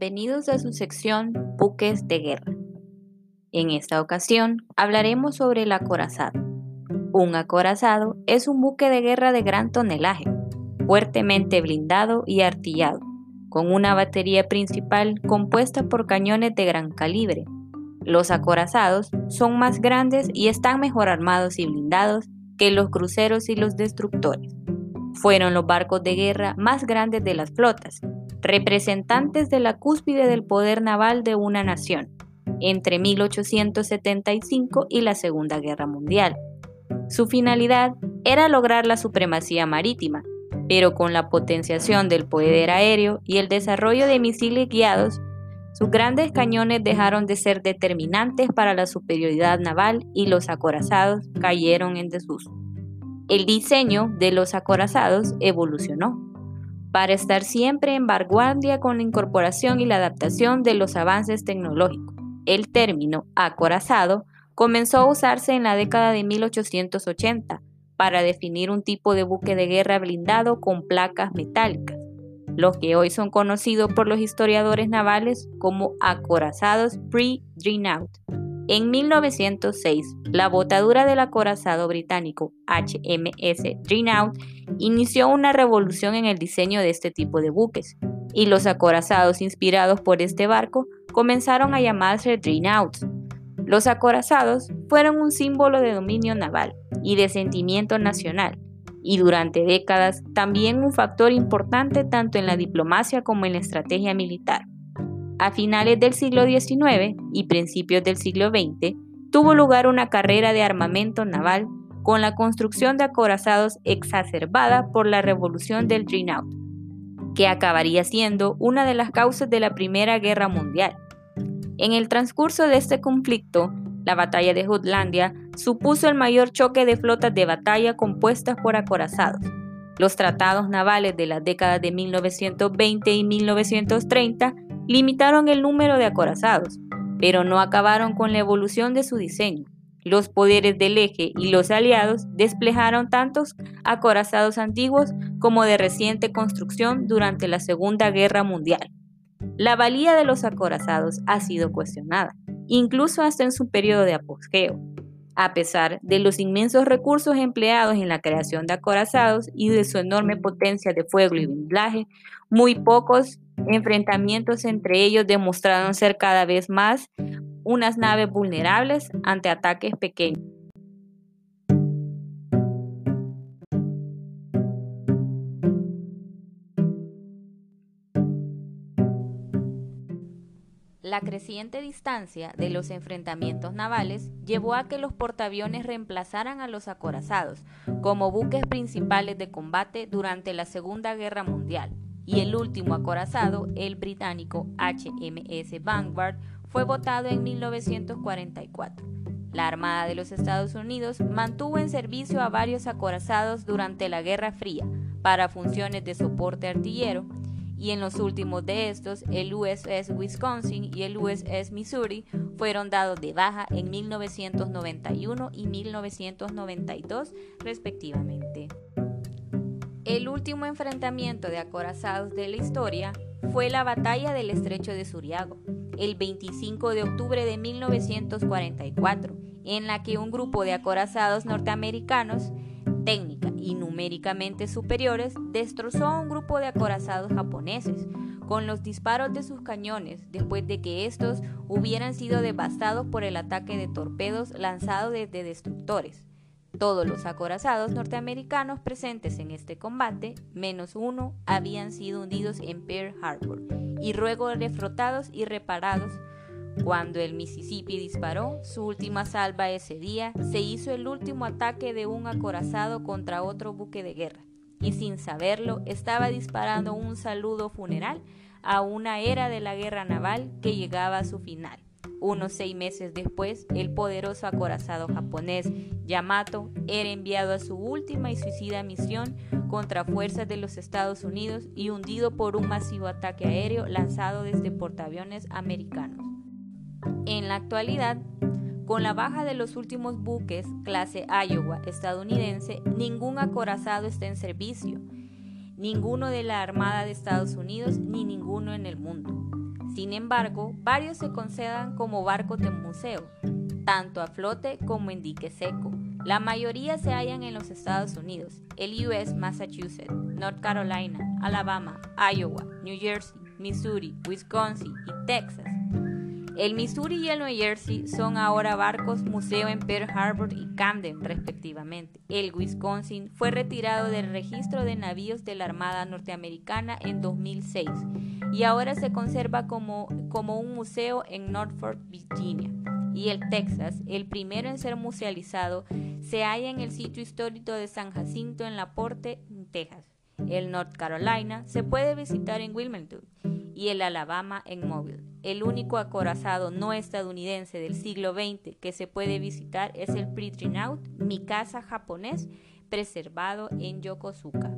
Bienvenidos a su sección Buques de Guerra. En esta ocasión hablaremos sobre el acorazado. Un acorazado es un buque de guerra de gran tonelaje, fuertemente blindado y artillado, con una batería principal compuesta por cañones de gran calibre. Los acorazados son más grandes y están mejor armados y blindados que los cruceros y los destructores. Fueron los barcos de guerra más grandes de las flotas representantes de la cúspide del poder naval de una nación, entre 1875 y la Segunda Guerra Mundial. Su finalidad era lograr la supremacía marítima, pero con la potenciación del poder aéreo y el desarrollo de misiles guiados, sus grandes cañones dejaron de ser determinantes para la superioridad naval y los acorazados cayeron en desuso. El diseño de los acorazados evolucionó para estar siempre en vanguardia con la incorporación y la adaptación de los avances tecnológicos. El término acorazado comenzó a usarse en la década de 1880 para definir un tipo de buque de guerra blindado con placas metálicas, los que hoy son conocidos por los historiadores navales como acorazados pre-dream-out. En 1906, la botadura del acorazado británico HMS Dreadnought inició una revolución en el diseño de este tipo de buques, y los acorazados inspirados por este barco comenzaron a llamarse Dreadnoughts. Los acorazados fueron un símbolo de dominio naval y de sentimiento nacional, y durante décadas también un factor importante tanto en la diplomacia como en la estrategia militar. A finales del siglo XIX y principios del siglo XX, tuvo lugar una carrera de armamento naval con la construcción de acorazados exacerbada por la revolución del Dreadnought, que acabaría siendo una de las causas de la Primera Guerra Mundial. En el transcurso de este conflicto, la batalla de Jutlandia supuso el mayor choque de flotas de batalla compuestas por acorazados. Los tratados navales de las décadas de 1920 y 1930 limitaron el número de acorazados, pero no acabaron con la evolución de su diseño. Los poderes del eje y los aliados desplegaron tantos acorazados antiguos como de reciente construcción durante la Segunda Guerra Mundial. La valía de los acorazados ha sido cuestionada, incluso hasta en su periodo de apogeo. A pesar de los inmensos recursos empleados en la creación de acorazados y de su enorme potencia de fuego y blindaje, muy pocos enfrentamientos entre ellos demostraron ser cada vez más unas naves vulnerables ante ataques pequeños. La creciente distancia de los enfrentamientos navales llevó a que los portaaviones reemplazaran a los acorazados como buques principales de combate durante la Segunda Guerra Mundial y el último acorazado, el británico HMS Vanguard, fue votado en 1944. La Armada de los Estados Unidos mantuvo en servicio a varios acorazados durante la Guerra Fría para funciones de soporte artillero y en los últimos de estos, el USS Wisconsin y el USS Missouri, fueron dados de baja en 1991 y 1992 respectivamente. El último enfrentamiento de acorazados de la historia fue la batalla del estrecho de Suriago, el 25 de octubre de 1944, en la que un grupo de acorazados norteamericanos, técnica y numéricamente superiores, destrozó a un grupo de acorazados japoneses con los disparos de sus cañones después de que estos hubieran sido devastados por el ataque de torpedos lanzados desde destructores. Todos los acorazados norteamericanos presentes en este combate, menos uno, habían sido hundidos en Pearl Harbor y luego refrotados y reparados. Cuando el Mississippi disparó su última salva ese día, se hizo el último ataque de un acorazado contra otro buque de guerra, y sin saberlo estaba disparando un saludo funeral a una era de la guerra naval que llegaba a su final. Unos seis meses después, el poderoso acorazado japonés Yamato era enviado a su última y suicida misión contra fuerzas de los Estados Unidos y hundido por un masivo ataque aéreo lanzado desde portaaviones americanos. En la actualidad, con la baja de los últimos buques clase Iowa estadounidense, ningún acorazado está en servicio, ninguno de la Armada de Estados Unidos ni ninguno en el mundo. Sin embargo, varios se concedan como barcos de museo, tanto a flote como en dique seco. La mayoría se hallan en los Estados Unidos, el US, Massachusetts, North Carolina, Alabama, Iowa, New Jersey, Missouri, Wisconsin y Texas. El Missouri y el New Jersey son ahora barcos museo en Pearl Harbor y Camden, respectivamente. El Wisconsin fue retirado del registro de navíos de la Armada norteamericana en 2006 y ahora se conserva como, como un museo en Norfolk, Virginia. Y el Texas, el primero en ser musealizado, se halla en el sitio histórico de San Jacinto en La Porte, Texas. El North Carolina se puede visitar en Wilmington y el Alabama en Mobile. El único acorazado no estadounidense del siglo XX que se puede visitar es el Pritchinaut, mi casa japonés, preservado en Yokosuka.